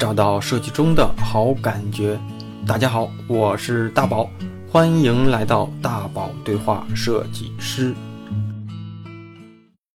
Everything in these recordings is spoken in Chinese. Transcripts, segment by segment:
找到设计中的好感觉。大家好，我是大宝，欢迎来到大宝对话设计师。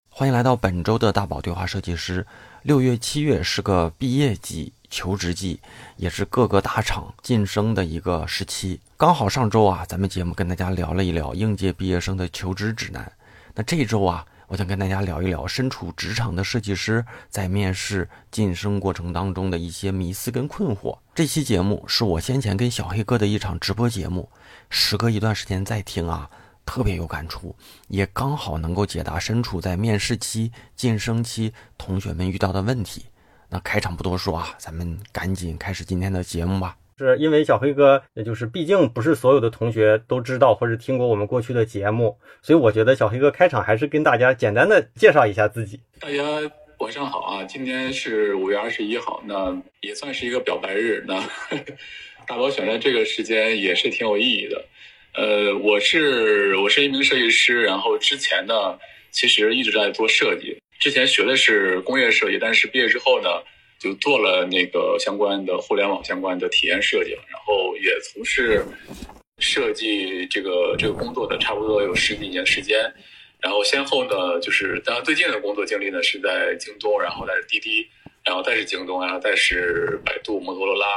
欢迎来到本周的大宝对话设计师。六月、七月是个毕业季、求职季，也是各个大厂晋升的一个时期。刚好上周啊，咱们节目跟大家聊了一聊应届毕业生的求职指南。那这周啊。我想跟大家聊一聊身处职场的设计师在面试晋升过程当中的一些迷思跟困惑。这期节目是我先前跟小黑哥的一场直播节目，时隔一段时间再听啊，特别有感触，也刚好能够解答身处在面试期、晋升期同学们遇到的问题。那开场不多说啊，咱们赶紧开始今天的节目吧。是因为小黑哥，也就是毕竟不是所有的同学都知道或者听过我们过去的节目，所以我觉得小黑哥开场还是跟大家简单的介绍一下自己。大家晚上好啊，今天是五月二十一号，那也算是一个表白日。那 大宝选的这个时间也是挺有意义的。呃，我是我是一名设计师，然后之前呢其实一直在做设计，之前学的是工业设计，但是毕业之后呢。就做了那个相关的互联网相关的体验设计，然后也从事设计这个这个工作的差不多有十几年时间，然后先后呢就是当然最近的工作经历呢是在京东，然后在滴滴，然后再是京东，然后再是百度、摩托罗拉、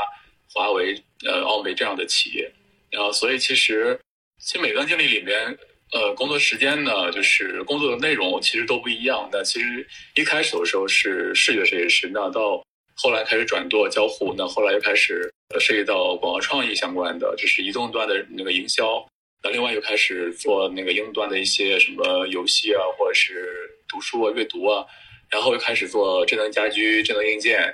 华为、呃奥美这样的企业，然后所以其实其实每段经历里面，呃工作时间呢就是工作的内容其实都不一样，但其实一开始的时候是视觉设计师，那到后来开始转做交互，那后来又开始涉及到广告创意相关的，就是移动端的那个营销。那另外又开始做那个应用端的一些什么游戏啊，或者是读书啊、阅读啊。然后又开始做智能家居、智能硬件，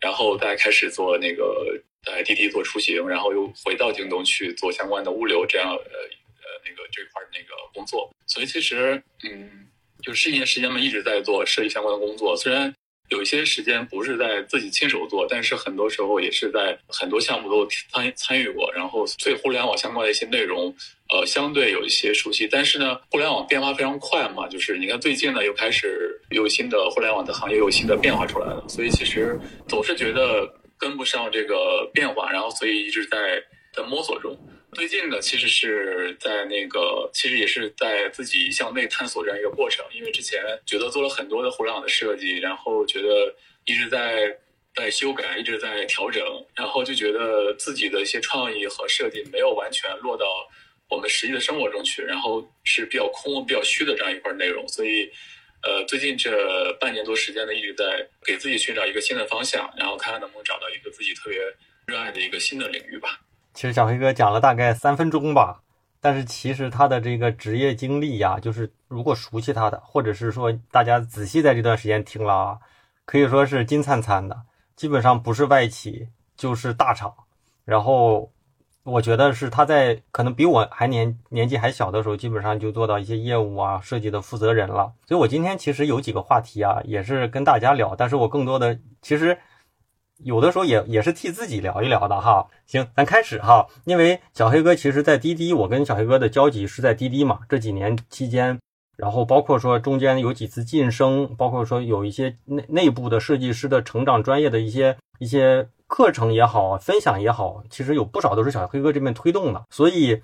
然后再开始做那个在滴滴做出行，然后又回到京东去做相关的物流这样呃呃那个这块那个工作。所以其实嗯，就十年时间嘛，一直在做设计相关的工作，虽然。有一些时间不是在自己亲手做，但是很多时候也是在很多项目都参参与过，然后对互联网相关的一些内容，呃，相对有一些熟悉。但是呢，互联网变化非常快嘛，就是你看最近呢又开始有新的互联网的行业有新的变化出来了，所以其实总是觉得跟不上这个变化，然后所以一直在在摸索中。最近呢，其实是在那个，其实也是在自己向内探索这样一个过程。因为之前觉得做了很多的互联网的设计，然后觉得一直在在修改，一直在调整，然后就觉得自己的一些创意和设计没有完全落到我们实际的生活中去，然后是比较空、比较虚的这样一块内容。所以，呃，最近这半年多时间呢，一直在给自己寻找一个新的方向，然后看看能不能找到一个自己特别热爱的一个新的领域吧。其实小黑哥讲了大概三分钟吧，但是其实他的这个职业经历呀，就是如果熟悉他的，或者是说大家仔细在这段时间听了啊，可以说是金灿灿的，基本上不是外企就是大厂。然后我觉得是他在可能比我还年年纪还小的时候，基本上就做到一些业务啊设计的负责人了。所以我今天其实有几个话题啊，也是跟大家聊，但是我更多的其实。有的时候也也是替自己聊一聊的哈，行，咱开始哈。因为小黑哥其实，在滴滴，我跟小黑哥的交集是在滴滴嘛。这几年期间，然后包括说中间有几次晋升，包括说有一些内内部的设计师的成长专业的一些一些课程也好，分享也好，其实有不少都是小黑哥这边推动的，所以。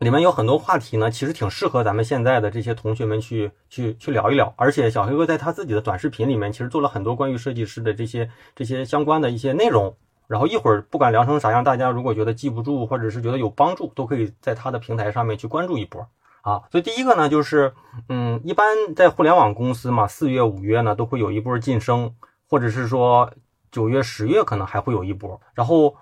里面有很多话题呢，其实挺适合咱们现在的这些同学们去去去聊一聊。而且小黑哥在他自己的短视频里面，其实做了很多关于设计师的这些这些相关的一些内容。然后一会儿不管聊成啥样，大家如果觉得记不住，或者是觉得有帮助，都可以在他的平台上面去关注一波啊。所以第一个呢，就是嗯，一般在互联网公司嘛，四月五月呢都会有一波晋升，或者是说九月十月可能还会有一波。然后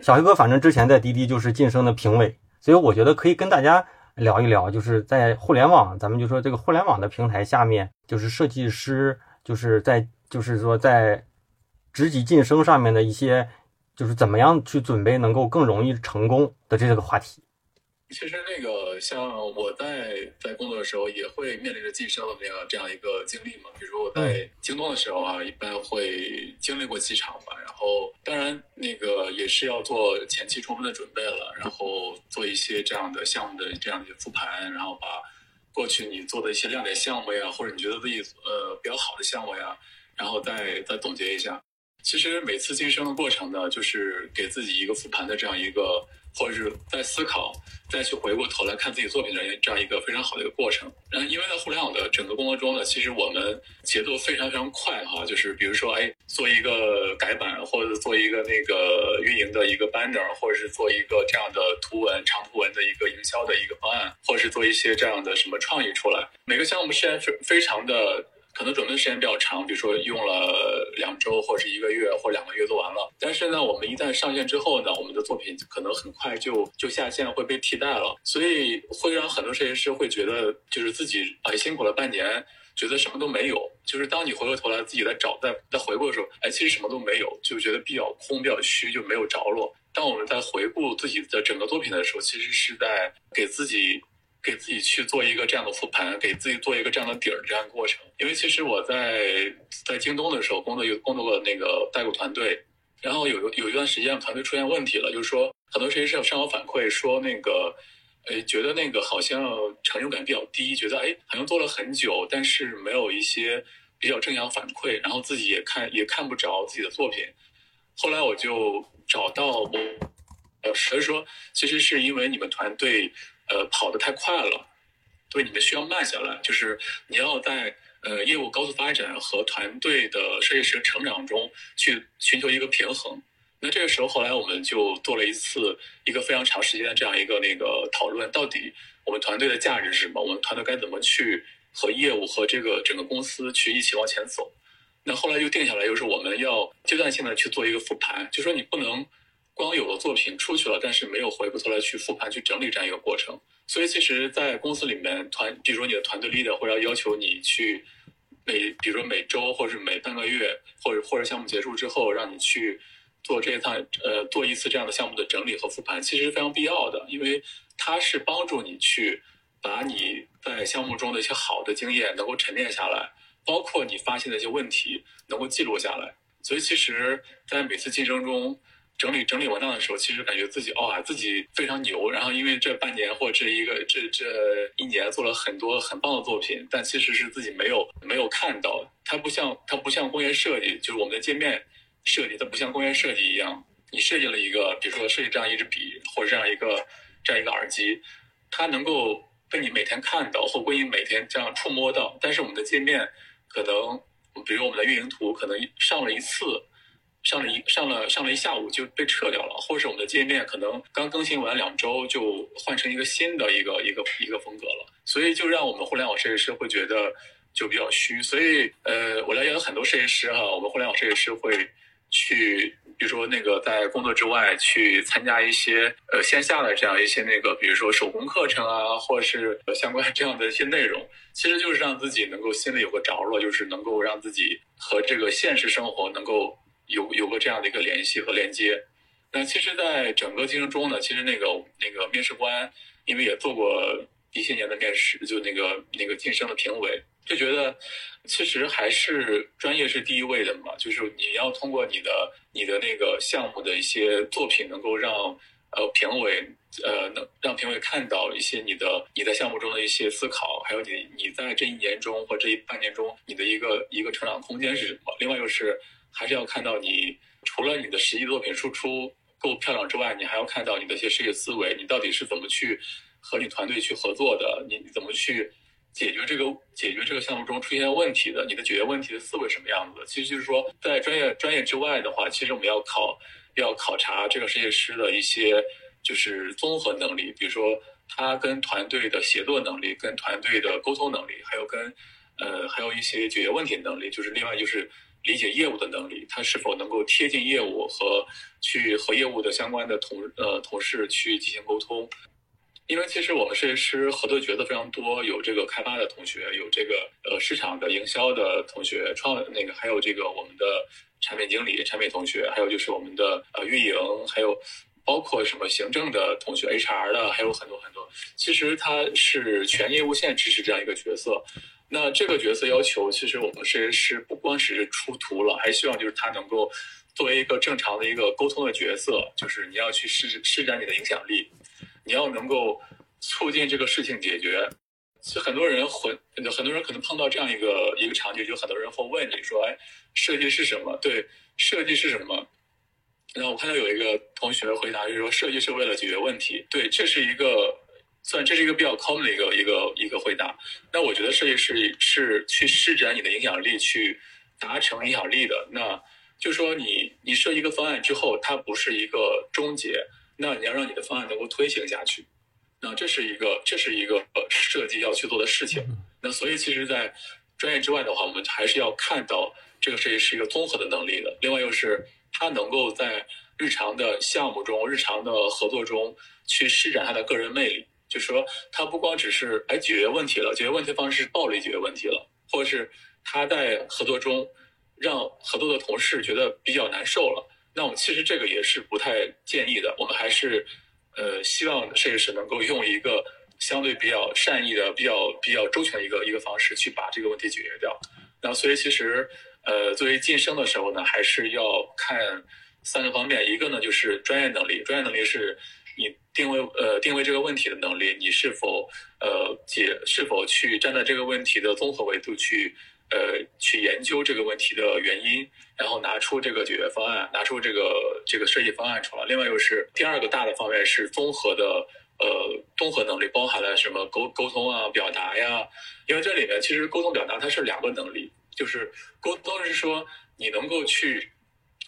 小黑哥反正之前在滴滴就是晋升的评委。所以我觉得可以跟大家聊一聊，就是在互联网，咱们就说这个互联网的平台下面，就是设计师，就是在就是说在职级晋升上面的一些，就是怎么样去准备能够更容易成功的这个话题。其实那个像我在在工作的时候，也会面临着晋升的这样这样一个经历嘛。比如说我在京东的时候啊，一般会经历过几场吧。哦当然那个也是要做前期充分的准备了，然后做一些这样的项目的这样一些复盘，然后把过去你做的一些亮点项目呀，或者你觉得自己呃比较好的项目呀，然后再再总结一下。其实每次晋升的过程呢，就是给自己一个复盘的这样一个。或者是在思考，再去回过头来看自己作品的这样一个非常好的一个过程。嗯，因为在互联网的整个工作中呢，其实我们节奏非常非常快哈。就是比如说，哎，做一个改版，或者做一个那个运营的一个 banner，或者是做一个这样的图文长图文的一个营销的一个方案，或者是做一些这样的什么创意出来。每个项目时间非非常的。可能准备的时间比较长，比如说用了两周或者是一个月或两个月做完了。但是呢，我们一旦上线之后呢，我们的作品可能很快就就下线会被替代了，所以会让很多设计师会觉得就是自己哎辛苦了半年，觉得什么都没有。就是当你回过头来自己在找在在回顾的时候，哎，其实什么都没有，就觉得比较空、比较虚，就没有着落。当我们在回顾自己的整个作品的时候，其实是在给自己。给自己去做一个这样的复盘，给自己做一个这样的底儿，这样过程。因为其实我在在京东的时候工作有工作过那个代购团队，然后有有一段时间团队出现问题了，就是说很多设计师向我反馈说那个，呃，觉得那个好像成就感比较低，觉得哎好像做了很久，但是没有一些比较正向反馈，然后自己也看也看不着自己的作品。后来我就找到我，呃，所以说其实是因为你们团队。呃，跑得太快了，对你们需要慢下来，就是你要在呃业务高速发展和团队的设计师成长中去寻求一个平衡。那这个时候，后来我们就做了一次一个非常长时间的这样一个那个讨论，到底我们团队的价值是什么？我们团队该怎么去和业务和这个整个公司去一起往前走？那后来就定下来，就是我们要阶段性的去做一个复盘，就说你不能。光有了作品出去了，但是没有回过头来去复盘、去整理这样一个过程。所以，其实，在公司里面，团，比如说你的团队 leader 会要要求你去每，比如说每周或者每半个月，或者或者项目结束之后，让你去做这一趟，呃，做一次这样的项目的整理和复盘，其实是非常必要的，因为它是帮助你去把你在项目中的一些好的经验能够沉淀下来，包括你发现的一些问题能够记录下来。所以，其实，在每次竞争中，整理整理文档的时候，其实感觉自己哦，自己非常牛。然后因为这半年或这一个这这一年做了很多很棒的作品，但其实是自己没有没有看到。它不像它不像工业设计，就是我们的界面设计，它不像工业设计一样，你设计了一个，比如说设计这样一支笔或者这样一个这样一个耳机，它能够被你每天看到或被你每天这样触摸到。但是我们的界面可能，比如我们的运营图，可能上了一次。上了一上了上了一下午就被撤掉了，或者是我们的界面可能刚更新完两周就换成一个新的一个一个一个风格了，所以就让我们互联网设计师会觉得就比较虚。所以呃，我了解了很多设计师哈，我们互联网设计师会去，比如说那个在工作之外去参加一些呃线下的这样一些那个，比如说手工课程啊，或者是相关 这样的一些内容，其实就是让自己能够心里有个着落，就是能够让自己和这个现实生活能够。有有过这样的一个联系和连接，那其实，在整个竞争中呢，其实那个那个面试官，因为也做过一些年的面试，就那个那个晋升的评委，就觉得其实还是专业是第一位的嘛，就是你要通过你的你的那个项目的一些作品，能够让呃评委呃能让评委看到一些你的你在项目中的一些思考，还有你你在这一年中或这一半年中你的一个一个成长空间是什么，另外又是。还是要看到你除了你的实际作品输出够漂亮之外，你还要看到你的一些设计思维，你到底是怎么去和你团队去合作的？你怎么去解决这个解决这个项目中出现问题的？你的解决问题的思维什么样子？其实就是说，在专业专业之外的话，其实我们要考要考察这个设计师的一些就是综合能力，比如说他跟团队的协作能力、跟团队的沟通能力，还有跟呃还有一些解决问题能力，就是另外就是。理解业务的能力，他是否能够贴近业务和去和业务的相关的同呃同事去进行沟通？因为其实我们设计师合作角色非常多，有这个开发的同学，有这个呃市场的营销的同学，创那个还有这个我们的产品经理、产品同学，还有就是我们的呃运营，还有包括什么行政的同学、HR 的，还有很多很多。其实他是全业务线支持这样一个角色。那这个角色要求，其实我们设计师不光是出图了，还希望就是他能够作为一个正常的一个沟通的角色，就是你要去施施展你的影响力，你要能够促进这个事情解决，其实很多人混，很多人可能碰到这样一个一个场景，就很多人会问你说：“哎，设计是什么？”对，设计是什么？然后我看到有一个同学回答，就是说设计是为了解决问题。对，这是一个算这是一个比较 common 的一个一个一个回答。那我觉得设计师是去施展你的影响力，去达成影响力的。那就说你你设计一个方案之后，它不是一个终结，那你要让你的方案能够推行下去。那这是一个这是一个呃设计要去做的事情。那所以其实，在专业之外的话，我们还是要看到这个设计是一个综合的能力的。另外又是。他能够在日常的项目中、日常的合作中去施展他的个人魅力，就是说，他不光只是哎解决问题了，解决问题方式是暴力解决问题了，或者是他在合作中让合作的同事觉得比较难受了。那我们其实这个也是不太建议的。我们还是呃希望设计师能够用一个相对比较善意的、比较比较周全的一个一个方式去把这个问题解决掉。那所以其实。呃，作为晋升的时候呢，还是要看三个方面。一个呢，就是专业能力，专业能力是你定位呃定位这个问题的能力，你是否呃解是否去站在这个问题的综合维度去呃去研究这个问题的原因，然后拿出这个解决方案，拿出这个这个设计方案出来。另外又是第二个大的方面是综合的呃综合能力，包含了什么沟沟通啊、表达呀。因为这里面其实沟通表达它是两个能力。就是沟通是说你能够去，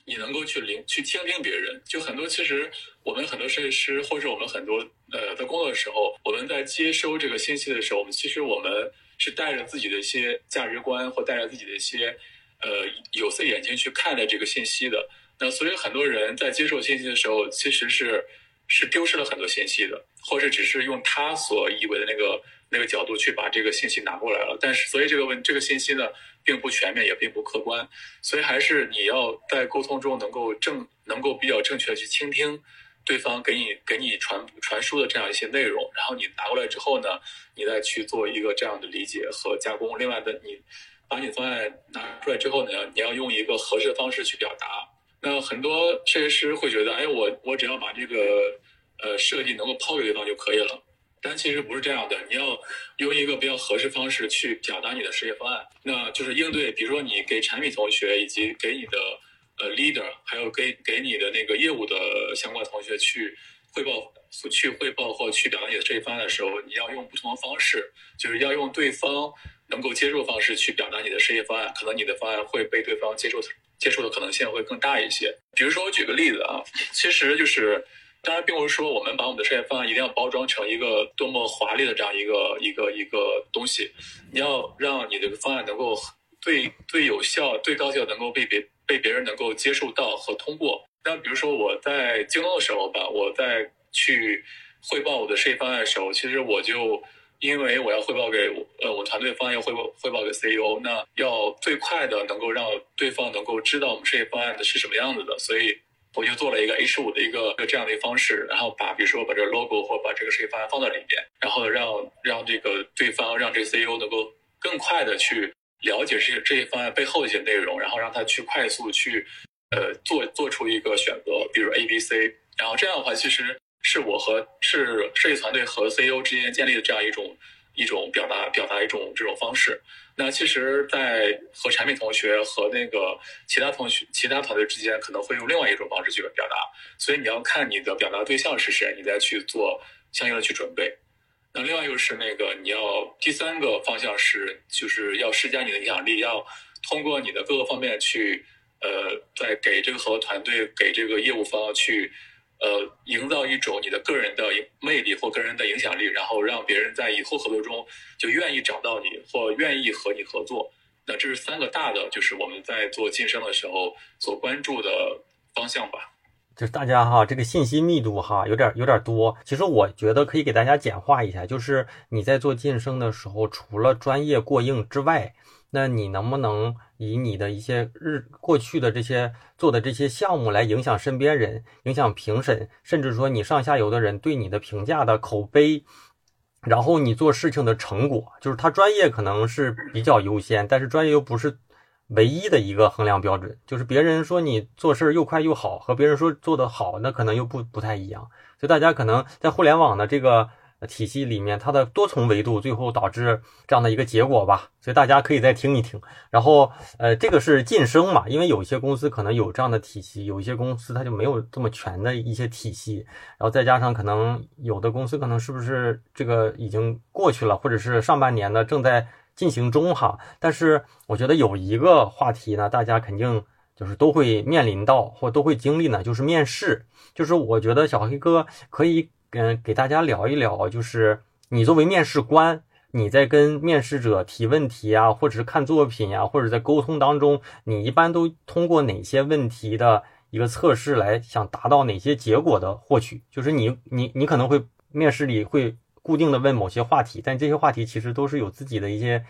你能够去聆去倾听别人。就很多其实我们很多设计师或者我们很多呃在工作的时候，我们在接收这个信息的时候，我们其实我们是带着自己的一些价值观或带着自己的一些呃有色眼镜去看待这个信息的。那所以很多人在接受信息的时候，其实是是丢失了很多信息的，或者只是用他所以为的那个那个角度去把这个信息拿过来了。但是所以这个问这个信息呢？并不全面，也并不客观，所以还是你要在沟通中能够正，能够比较正确的去倾听对方给你给你传传输的这样一些内容，然后你拿过来之后呢，你再去做一个这样的理解和加工。另外的，你把你方案拿出来之后呢，你要用一个合适的方式去表达。那很多设计师会觉得，哎，我我只要把这个呃设计能够抛给对方就可以了。但其实不是这样的，你要用一个比较合适方式去表达你的事业方案，那就是应对，比如说你给产品同学以及给你的呃 leader，还有给给你的那个业务的相关同学去汇报，去汇报或去表达你的设计方案的时候，你要用不同的方式，就是要用对方能够接受方式去表达你的事业方案，可能你的方案会被对方接受接受的可能性会更大一些。比如说我举个例子啊，其实就是。当然，并不是说我们把我们的设计方案一定要包装成一个多么华丽的这样一个一个一个东西。你要让你这个方案能够最最有效、最高效，能够被别被别人能够接受到和通过。那比如说我在京东的时候吧，我在去汇报我的设计方案的时候，其实我就因为我要汇报给呃我团队方案要汇报汇报给 CEO，那要最快的能够让对方能够知道我们设计方案的是什么样子的，所以。我就做了一个 H 五的一个这样的一个方式，然后把比如说把这个 logo 或把这个设计方案放在里边，然后让让这个对方让这个 CEO 能够更快的去了解这些这些方案背后的一些内容，然后让他去快速去呃做做出一个选择，比如 A、B、C，然后这样的话其实是我和是设计团队和 CEO 之间建立的这样一种一种表达表达一种这种方式。那其实，在和产品同学和那个其他同学、其他团队之间，可能会用另外一种方式去表达。所以你要看你的表达对象是谁，你再去做相应的去准备。那另外又是那个，你要第三个方向是，就是要施加你的影响力，要通过你的各个方面去，呃，在给这个和团队、给这个业务方去。呃，营造一种你的个人的魅力或个人的影响力，然后让别人在以后合作中就愿意找到你或愿意和你合作。那这是三个大的，就是我们在做晋升的时候所关注的方向吧。就是大家哈，这个信息密度哈有点有点多。其实我觉得可以给大家简化一下，就是你在做晋升的时候，除了专业过硬之外。那你能不能以你的一些日过去的这些做的这些项目来影响身边人，影响评审，甚至说你上下游的人对你的评价的口碑，然后你做事情的成果，就是他专业可能是比较优先，但是专业又不是唯一的一个衡量标准。就是别人说你做事又快又好，和别人说做得好，那可能又不不太一样。所以大家可能在互联网的这个体系里面它的多重维度，最后导致这样的一个结果吧。所以大家可以再听一听。然后，呃，这个是晋升嘛，因为有一些公司可能有这样的体系，有一些公司它就没有这么全的一些体系。然后再加上可能有的公司可能是不是这个已经过去了，或者是上半年呢正在进行中哈。但是我觉得有一个话题呢，大家肯定就是都会面临到或都会经历呢，就是面试。就是我觉得小黑哥可以。嗯，给大家聊一聊，就是你作为面试官，你在跟面试者提问题啊，或者是看作品呀，或者在沟通当中，你一般都通过哪些问题的一个测试来想达到哪些结果的获取？就是你你你可能会面试里会固定的问某些话题，但这些话题其实都是有自己的一些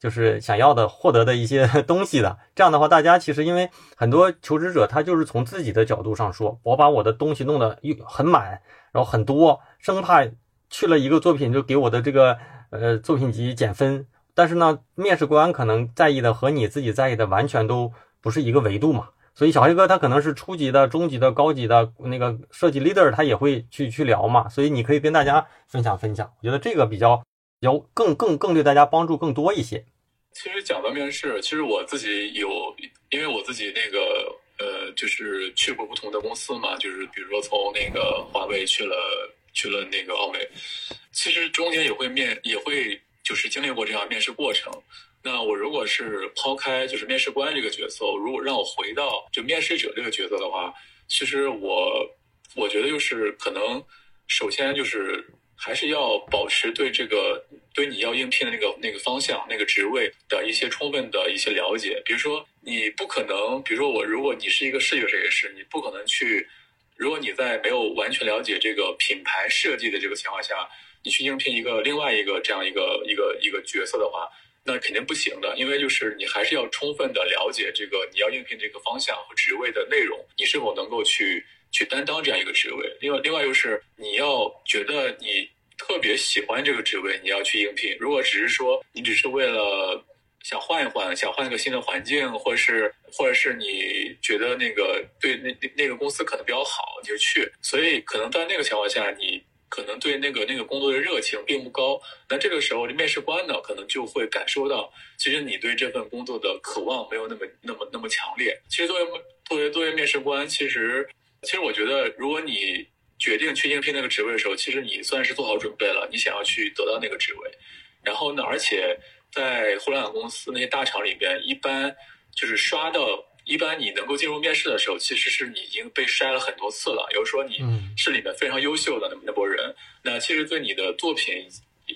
就是想要的获得的一些 东西的。这样的话，大家其实因为很多求职者他就是从自己的角度上说，我把我的东西弄得很满。然后很多生怕去了一个作品就给我的这个呃作品集减分，但是呢，面试官可能在意的和你自己在意的完全都不是一个维度嘛。所以小黑哥他可能是初级的、中级的、高级的那个设计 leader，他也会去去聊嘛。所以你可以跟大家分享分享，我觉得这个比较要更更更对大家帮助更多一些。其实讲到面试，其实我自己有，因为我自己那个。呃，就是去过不同的公司嘛，就是比如说从那个华为去了去了那个奥美，其实中间也会面也会就是经历过这样面试过程。那我如果是抛开就是面试官这个角色，如果让我回到就面试者这个角色的话，其实我我觉得就是可能首先就是还是要保持对这个。对你要应聘的那个那个方向、那个职位的一些充分的一些了解，比如说你不可能，比如说我，如果你是一个视觉设计师，你不可能去，如果你在没有完全了解这个品牌设计的这个情况下，你去应聘一个另外一个这样一个一个一个角色的话，那肯定不行的，因为就是你还是要充分的了解这个你要应聘这个方向和职位的内容，你是否能够去去担当这样一个职位。另外，另外就是你要觉得你。特别喜欢这个职位，你要去应聘。如果只是说你只是为了想换一换，想换一个新的环境，或者是或者是你觉得那个对那那那个公司可能比较好，你就去。所以可能在那个情况下，你可能对那个那个工作的热情并不高。那这个时候，面试官呢，可能就会感受到，其实你对这份工作的渴望没有那么那么那么强烈。其实作为作为作为面试官，其实其实我觉得，如果你决定去应聘那个职位的时候，其实你算是做好准备了，你想要去得到那个职位。然后呢，而且在互联网公司那些大厂里边，一般就是刷到，一般你能够进入面试的时候，其实是你已经被筛了很多次了。比如说你是里面非常优秀的那那波人，那其实对你的作品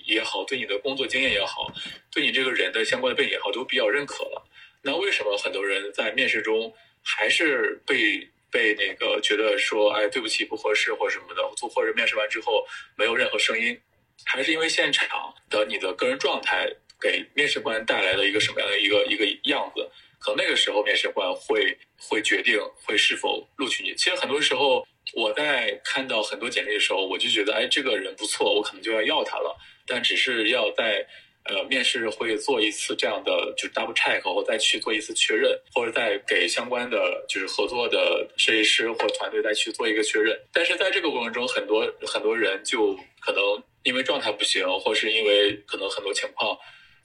也好，对你的工作经验也好，对你这个人的相关的背景也好，都比较认可了。那为什么很多人在面试中还是被？被那个觉得说，哎，对不起，不合适或者什么的，做或者面试完之后没有任何声音，还是因为现场的你的个人状态给面试官带来了一个什么样的一个一个样子？可能那个时候面试官会会决定会是否录取你。其实很多时候我在看到很多简历的时候，我就觉得，哎，这个人不错，我可能就要要他了，但只是要在。呃，面试会做一次这样的，就是 double check，或再去做一次确认，或者再给相关的就是合作的设计师或团队再去做一个确认。但是在这个过程中，很多很多人就可能因为状态不行，或是因为可能很多情况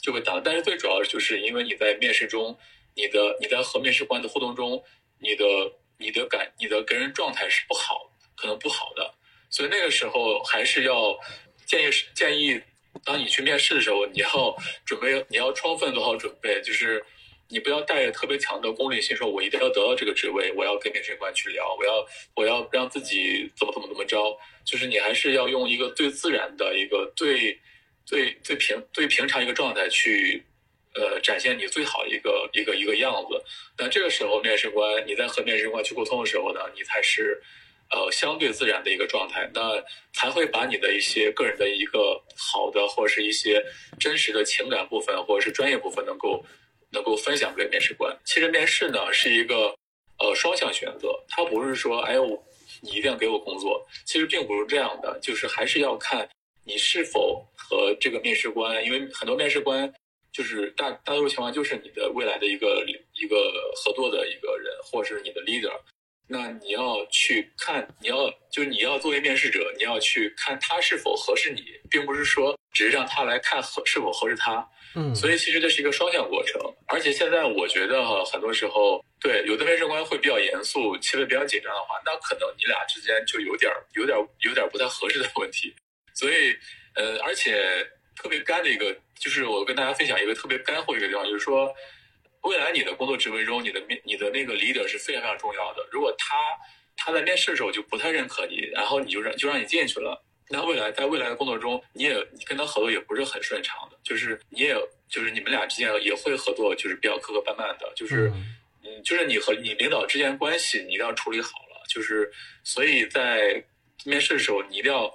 就会挡。但是最主要就是因为你在面试中，你的你在和面试官的互动中，你的你的感你的个人状态是不好，可能不好的。所以那个时候还是要建议建议。当你去面试的时候，你要准备，你要充分做好准备，就是你不要带着特别强的功利心，说我一定要得到这个职位，我要跟面试官去聊，我要我要让自己怎么怎么怎么着，就是你还是要用一个最自然的一个最最最平最平常一个状态去，呃，展现你最好的一个一个一个样子。那这个时候，面试官你在和面试官去沟通的时候呢，你才是。呃，相对自然的一个状态，那才会把你的一些个人的一个好的，或者是一些真实的情感部分，或者是专业部分，能够能够分享给面试官。其实面试呢是一个呃双向选择，它不是说哎我你一定要给我工作，其实并不是这样的，就是还是要看你是否和这个面试官，因为很多面试官就是大大多数情况就是你的未来的一个一个合作的一个人，或者是你的 leader。那你要去看，你要就是你要作为面试者，你要去看他是否合适你，并不是说只是让他来看合是否合适他。嗯，所以其实这是一个双向过程。而且现在我觉得哈，很多时候对有的面试官会比较严肃，气氛比较紧张的话，那可能你俩之间就有点有点有点不太合适的问题。所以呃，而且特别干的一个，就是我跟大家分享一个特别干货一个地方，就是说。未来你的工作职位中，你的面你的那个 leader 是非常非常重要的。如果他他在面试的时候就不太认可你，然后你就让就让你进去了，那未来在未来的工作中，你也你跟他合作也不是很顺畅的。就是你也就是你们俩之间也会合作，就是比较磕磕绊绊的。就是嗯，就是你和你领导之间关系你一定要处理好了。就是所以在面试的时候，你一定要。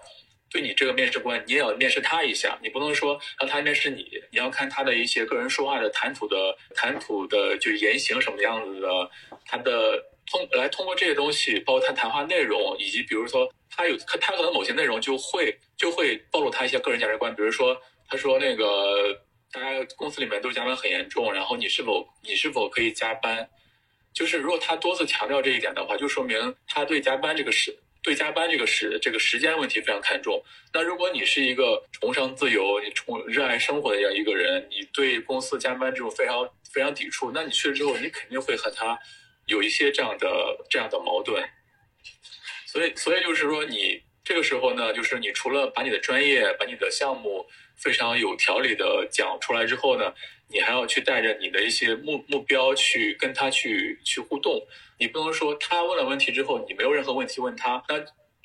对你这个面试官，你也要面试他一下，你不能说让他面试你，你要看他的一些个人说话的谈吐的谈吐的，就是言行什么样子的，他的通来通过这些东西，包括他谈话内容，以及比如说他有他他可能某些内容就会就会暴露他一些个人价值观，比如说他说那个大家公司里面都加班很严重，然后你是否你是否可以加班？就是如果他多次强调这一点的话，就说明他对加班这个事。对加班这个时这个时间问题非常看重。那如果你是一个崇尚自由、你崇热爱生活的这样一个人，你对公司加班这种非常非常抵触，那你去了之后，你肯定会和他有一些这样的这样的矛盾。所以，所以就是说，你这个时候呢，就是你除了把你的专业、把你的项目非常有条理的讲出来之后呢，你还要去带着你的一些目目标去跟他去去互动。你不能说他问了问题之后，你没有任何问题问他，那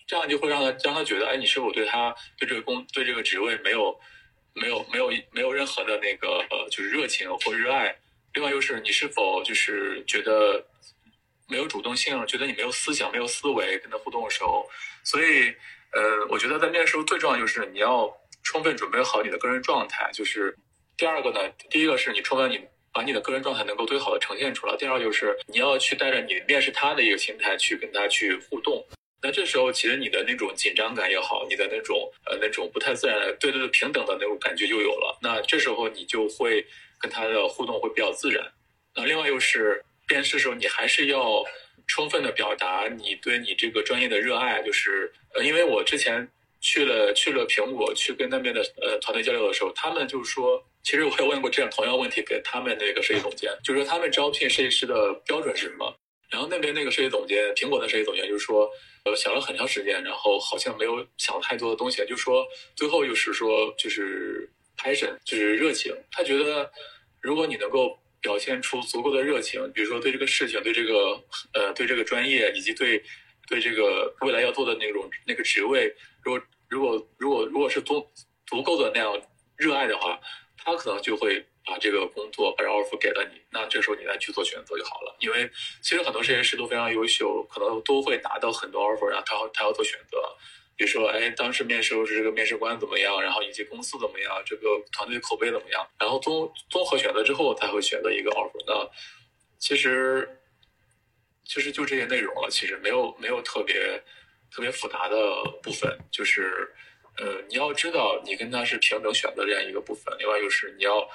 这样就会让他让他觉得，哎，你是否对他对这个工对这个职位没有没有没有没有任何的那个呃就是热情或热爱？另外就是你是否就是觉得没有主动性，觉得你没有思想没有思维跟他互动的时候，所以呃，我觉得在面试中最重要就是你要充分准备好你的个人状态。就是第二个呢，第一个是你充分你。把你的个人状态能够最好的呈现出来。第二就是你要去带着你面试他的一个心态去跟他去互动。那这时候其实你的那种紧张感也好，你的那种呃那种不太自然对对对平等的那种感觉就有了。那这时候你就会跟他的互动会比较自然。那另外又是面试的时候，你还是要充分的表达你对你这个专业的热爱。就是呃，因为我之前去了去了苹果去跟那边的呃团队交流的时候，他们就是说。其实我也问过这样同样问题给他们那个设计总监，就是说他们招聘设计师的标准是什么？然后那边那个设计总监，苹果的设计总监就是说，呃，想了很长时间，然后好像没有想太多的东西，就说最后就是说就是 passion，就是热情。他觉得如果你能够表现出足够的热情，比如说对这个事情、对这个呃、对这个专业以及对对这个未来要做的那种那个职位，如果如果如果如果是足足够的那样热爱的话。他可能就会把这个工作把 offer 给了你，那这时候你再去做选择就好了。因为其实很多设计师都非常优秀，可能都会拿到很多 offer，然后他他要做选择。比如说，哎，当时面试时这个面试官怎么样，然后以及公司怎么样，这个团队口碑怎么样，然后综综合选择之后才会选择一个 offer。那其实其实就这些内容了，其实没有没有特别特别复杂的部分，就是。呃，你要知道，你跟他是平等选择这样一个部分。另外，就是你要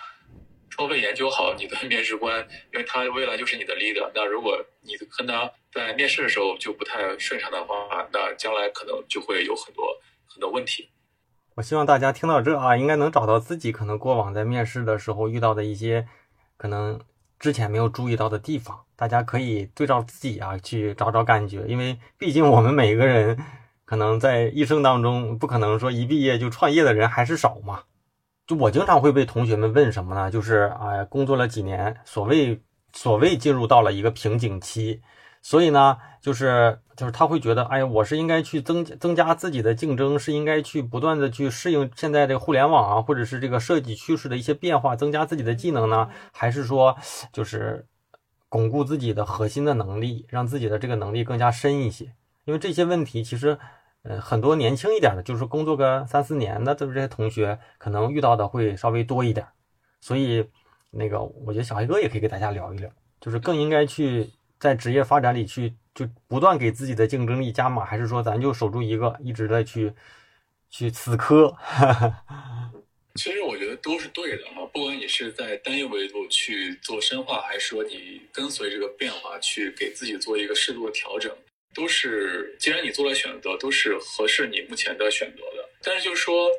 充分研究好你的 面试官，因为他未来就是你的 leader。那如果你跟他在面试的时候就不太顺畅的话，那将来可能就会有很多很多问题。我希望大家听到这啊，应该能找到自己可能过往在面试的时候遇到的一些可能之前没有注意到的地方。大家可以对照自己啊去找找感觉，因为毕竟我们每个人。可能在一生当中，不可能说一毕业就创业的人还是少嘛。就我经常会被同学们问什么呢？就是哎，工作了几年，所谓所谓进入到了一个瓶颈期，所以呢，就是就是他会觉得，哎呀，我是应该去增增加自己的竞争，是应该去不断的去适应现在这个互联网啊，或者是这个设计趋势的一些变化，增加自己的技能呢，还是说就是巩固自己的核心的能力，让自己的这个能力更加深一些？因为这些问题其实。呃，很多年轻一点的，就是工作个三四年的，这这些同学可能遇到的会稍微多一点，所以那个我觉得小黑哥也可以给大家聊一聊，就是更应该去在职业发展里去就不断给自己的竞争力加码，还是说咱就守住一个，一直在去去死磕？其实我觉得都是对的哈，不管你是在单一维度去做深化，还是说你跟随这个变化去给自己做一个适度的调整，都是既然你做了选择，都是合适你目前的选择的。但是就是说，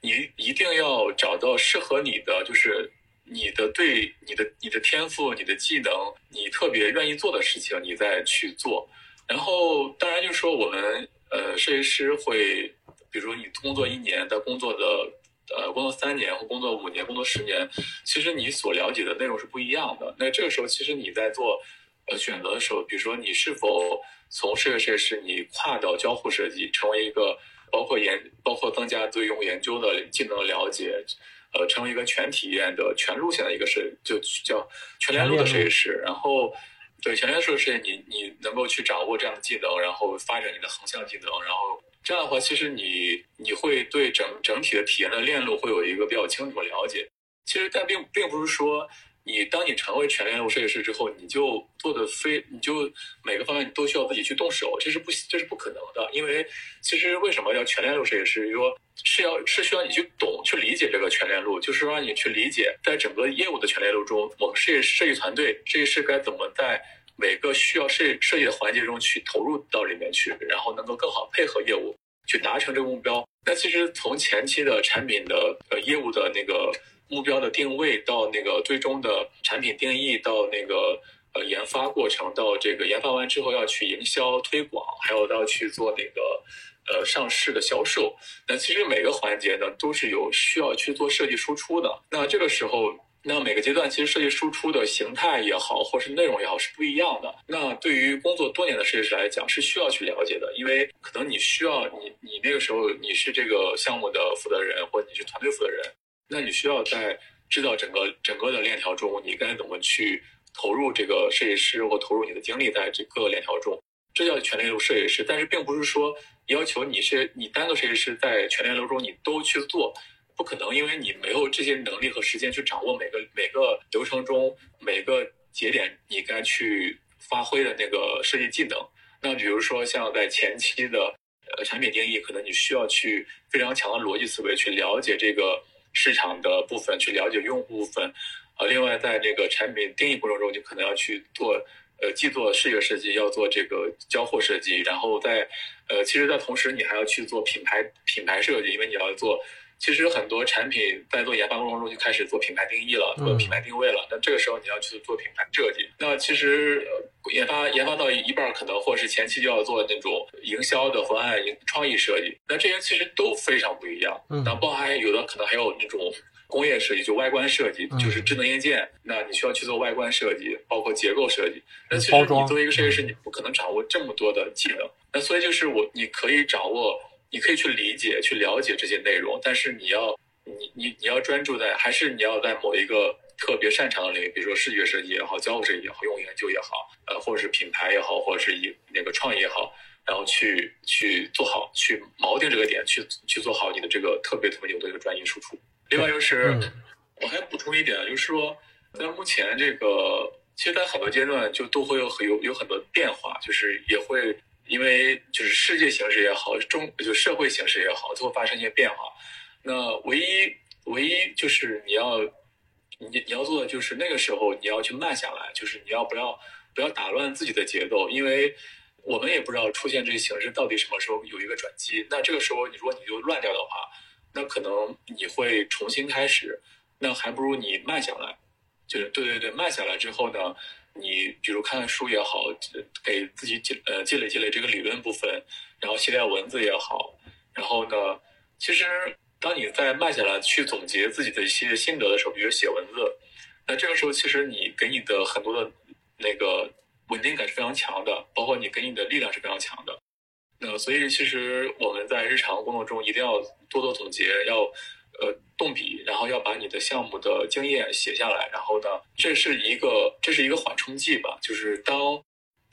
你一定要找到适合你的，就是你的对你的你的天赋、你的技能、你特别愿意做的事情，你再去做。然后当然就是说，我们呃设计师会，比如说你工作一年的工作的。呃，工作三年或工作五年、工作十年，其实你所了解的内容是不一样的。那这个时候，其实你在做呃选择的时候，比如说你是否从视觉设计师你跨到交互设计，成为一个包括研包括增加对用户研究的技能了解，呃，成为一个全体验的全路线的一个设就叫全链路的设计师。然后对全链路设计，你你能够去掌握这样的技能，然后发展你的横向技能，然后。这样的话，其实你你会对整整体的体验的链路会有一个比较清楚的了解。其实，但并并不是说你当你成为全链路设计师之后，你就做的非你就每个方面你都需要自己去动手，这是不这是不可能的。因为其实为什么叫全链路设计师？说是要是需要你去懂去理解这个全链路，就是让你去理解在整个业务的全链路中，我们设计设计团队设计师该怎么在。每个需要设计设计的环节中去投入到里面去，然后能够更好配合业务去达成这个目标。那其实从前期的产品的呃业务的那个目标的定位，到那个最终的产品定义，到那个呃研发过程，到这个研发完之后要去营销推广，还有到去做那个呃上市的销售。那其实每个环节呢都是有需要去做设计输出的。那这个时候。那每个阶段其实设计输出的形态也好，或是内容也好是不一样的。那对于工作多年的设计师来讲，是需要去了解的，因为可能你需要你你那个时候你是这个项目的负责人，或者你是团队负责人，那你需要在知道整个整个的链条中，你该怎么去投入这个设计师或投入你的精力在这个链条中，这叫全链路设计师。但是并不是说要求你是你单个设计师在全链路中你都去做。不可能，因为你没有这些能力和时间去掌握每个每个流程中每个节点你该去发挥的那个设计技能。那比如说像在前期的呃产品定义，可能你需要去非常强的逻辑思维去了解这个市场的部分，去了解用户部分。呃，另外在这个产品定义过程中，你可能要去做呃既做视觉设计，要做这个交互设计，然后在呃其实，在同时你还要去做品牌品牌设计，因为你要做。其实很多产品在做研发过程中就开始做品牌定义了，做品牌定位了。那这个时候你要去做品牌设计。那其实研发研发到一半，可能或是前期就要做那种营销的方案、创意设计。那这些其实都非常不一样。那包含有的可能还有那种工业设计，就外观设计，就是智能硬件。那你需要去做外观设计，包括结构设计。那其实你作为一个设计师，你不可能掌握这么多的技能。那所以就是我，你可以掌握。你可以去理解、去了解这些内容，但是你要，你你你要专注在，还是你要在某一个特别擅长的领域，比如说视觉设计也好、交互设计也好、用户研究也好，呃，或者是品牌也好，或者是一那个创意也好，然后去去做好，去锚定这个点，去去做好你的这个特别特别牛的一个专业输出。另外就是，我还补充一点，就是说，在目前这个，其实，在很多阶段就都会有很有有很多变化，就是也会。因为就是世界形势也好，中就社会形势也好，都会发生一些变化。那唯一唯一就是你要你你要做的就是那个时候你要去慢下来，就是你要不要不要打乱自己的节奏，因为我们也不知道出现这些形势到底什么时候有一个转机。那这个时候你如果你就乱掉的话，那可能你会重新开始，那还不如你慢下来。就是对对对，慢下来之后呢？你比如看看书也好，给自己积呃积累积累这个理论部分，然后写点文字也好，然后呢，其实当你在慢下来去总结自己的一些心得的时候，比如写文字，那这个时候其实你给你的很多的那个稳定感是非常强的，包括你给你的力量是非常强的。那所以其实我们在日常工作中一定要多多总结，要。呃，动笔，然后要把你的项目的经验写下来，然后呢，这是一个这是一个缓冲剂吧，就是当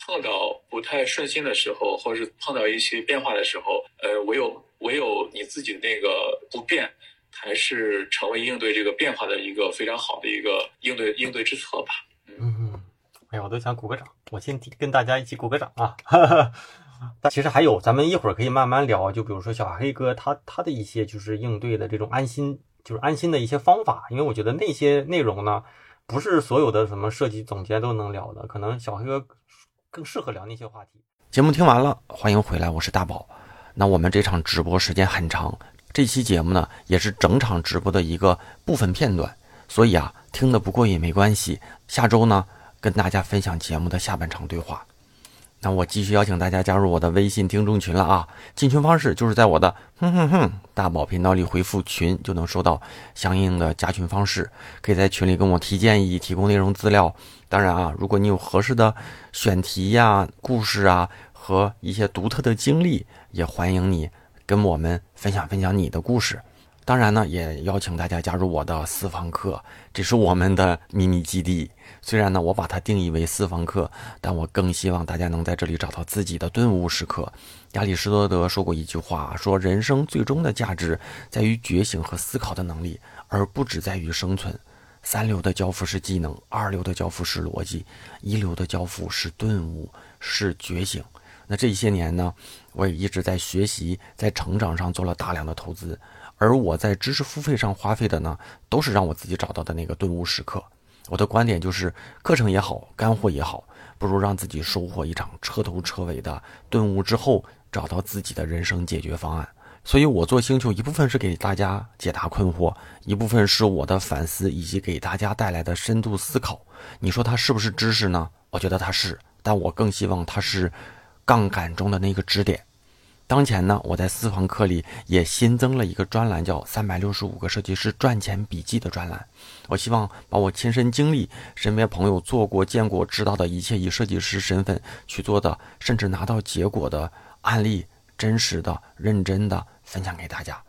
碰到不太顺心的时候，或者是碰到一些变化的时候，呃，唯有唯有你自己那个不变，才是成为应对这个变化的一个非常好的一个应对应对之策吧。嗯，哎呀，我都想鼓个掌，我先跟大家一起鼓个掌啊。哈哈但其实还有，咱们一会儿可以慢慢聊。就比如说小黑哥他他的一些就是应对的这种安心就是安心的一些方法，因为我觉得那些内容呢，不是所有的什么设计总监都能聊的，可能小黑哥更适合聊那些话题。节目听完了，欢迎回来，我是大宝。那我们这场直播时间很长，这期节目呢也是整场直播的一个部分片段，所以啊，听得不过瘾没关系，下周呢跟大家分享节目的下半场对话。那我继续邀请大家加入我的微信听众群了啊！进群方式就是在我的哼哼哼大宝频道里回复“群”，就能收到相应的加群方式，可以在群里跟我提建议、提供内容资料。当然啊，如果你有合适的选题呀、故事啊和一些独特的经历，也欢迎你跟我们分享分享你的故事。当然呢，也邀请大家加入我的私房课，这是我们的秘密基地。虽然呢，我把它定义为私房课，但我更希望大家能在这里找到自己的顿悟时刻。亚里士多德说过一句话，说人生最终的价值在于觉醒和思考的能力，而不只在于生存。三流的交付是技能，二流的交付是逻辑，一流的交付是顿悟，是觉醒。那这些年呢，我也一直在学习，在成长上做了大量的投资。而我在知识付费上花费的呢，都是让我自己找到的那个顿悟时刻。我的观点就是，课程也好，干货也好，不如让自己收获一场彻头彻尾的顿悟之后，找到自己的人生解决方案。所以，我做星球一部分是给大家解答困惑，一部分是我的反思以及给大家带来的深度思考。你说它是不是知识呢？我觉得它是，但我更希望它是杠杆中的那个支点。当前呢，我在私房课里也新增了一个专栏，叫《三百六十五个设计师赚钱笔记》的专栏。我希望把我亲身经历、身边朋友做过、见过、知道的一切以设计师身份去做的，甚至拿到结果的案例，真实的、认真的分享给大家。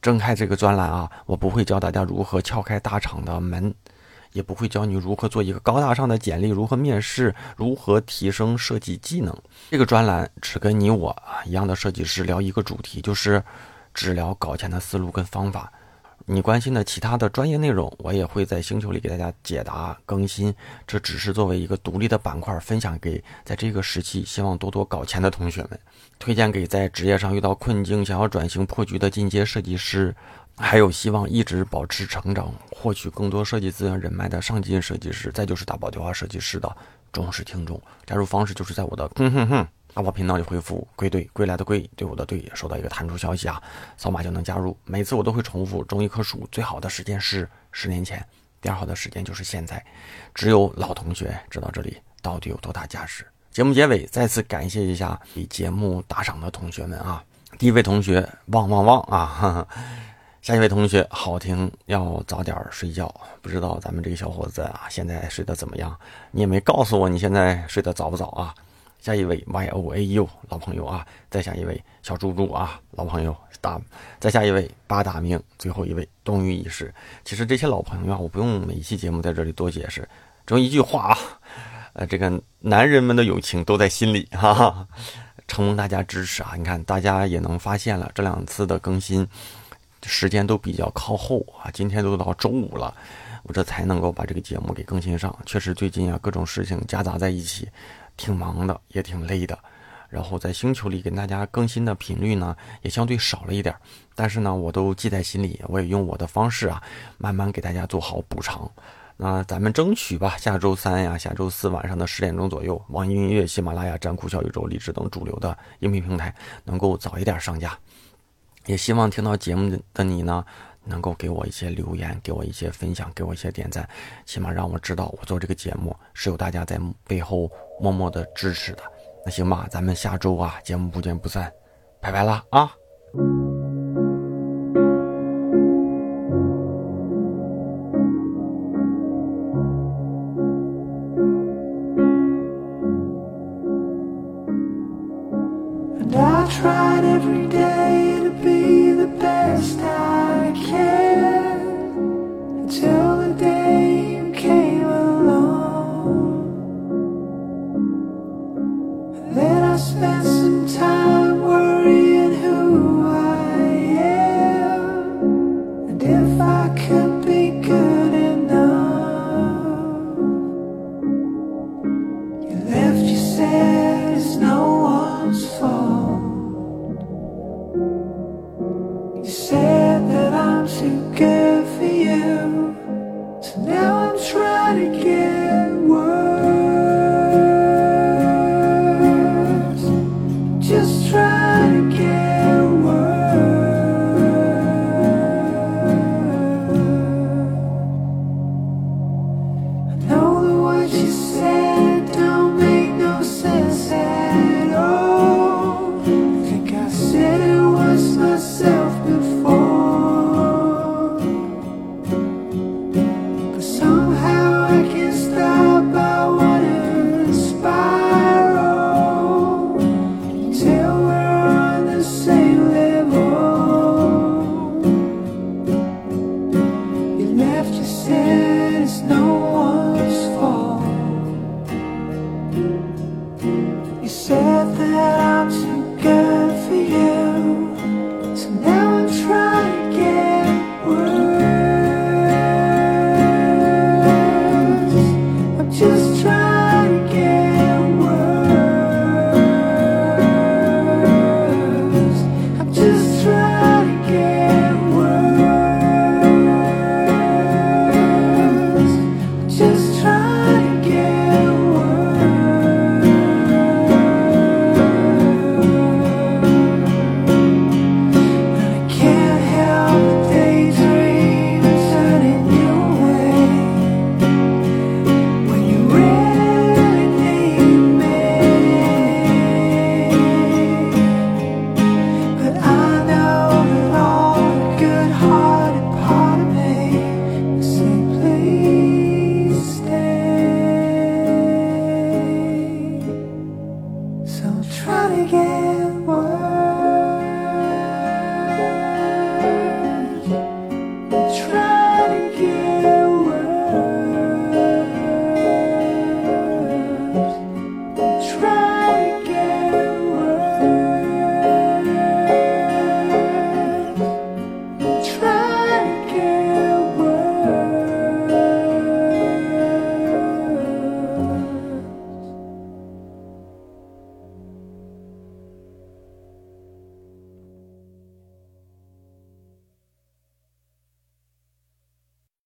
睁开这个专栏啊，我不会教大家如何撬开大厂的门。也不会教你如何做一个高大上的简历，如何面试，如何提升设计技能。这个专栏只跟你我啊一样的设计师聊一个主题，就是只聊搞钱的思路跟方法。你关心的其他的专业内容，我也会在星球里给大家解答更新。这只是作为一个独立的板块分享给在这个时期希望多多搞钱的同学们，推荐给在职业上遇到困境、想要转型破局的进阶设计师。还有希望一直保持成长、获取更多设计资源人脉的上进设计师，再就是打宝电话设计师的忠实听众。加入方式就是在我的哼哼哼大宝频道里回复“归队”，归来的归，对我的队，收到一个弹出消息啊，扫码就能加入。每次我都会重复，种一棵树最好的时间是十年前，第二好的时间就是现在。只有老同学知道这里到底有多大价值。节目结尾再次感谢一下给节目打赏的同学们啊！第一位同学旺旺旺啊！哈哈。下一位同学，好听要早点睡觉。不知道咱们这个小伙子啊，现在睡得怎么样？你也没告诉我你现在睡得早不早啊？下一位 Y O A U 老朋友啊，再下一位小猪猪啊，老朋友大，再下一位八大命，最后一位冬雨已逝。其实这些老朋友啊，我不用每一期节目在这里多解释，只用一句话啊，呃，这个男人们的友情都在心里，哈哈，承蒙大家支持啊！你看，大家也能发现了这两次的更新。时间都比较靠后啊，今天都到周五了，我这才能够把这个节目给更新上。确实最近啊各种事情夹杂在一起，挺忙的，也挺累的。然后在星球里跟大家更新的频率呢也相对少了一点，但是呢我都记在心里，我也用我的方式啊慢慢给大家做好补偿。那咱们争取吧，下周三呀、下周四晚上的十点钟左右，网易音乐、喜马拉雅、站酷、小宇宙、荔枝等主流的音频平台能够早一点上架。也希望听到节目的你呢，能够给我一些留言，给我一些分享，给我一些点赞，起码让我知道我做这个节目是有大家在背后默默的支持的。那行吧，咱们下周啊，节目不见不散，拜拜了啊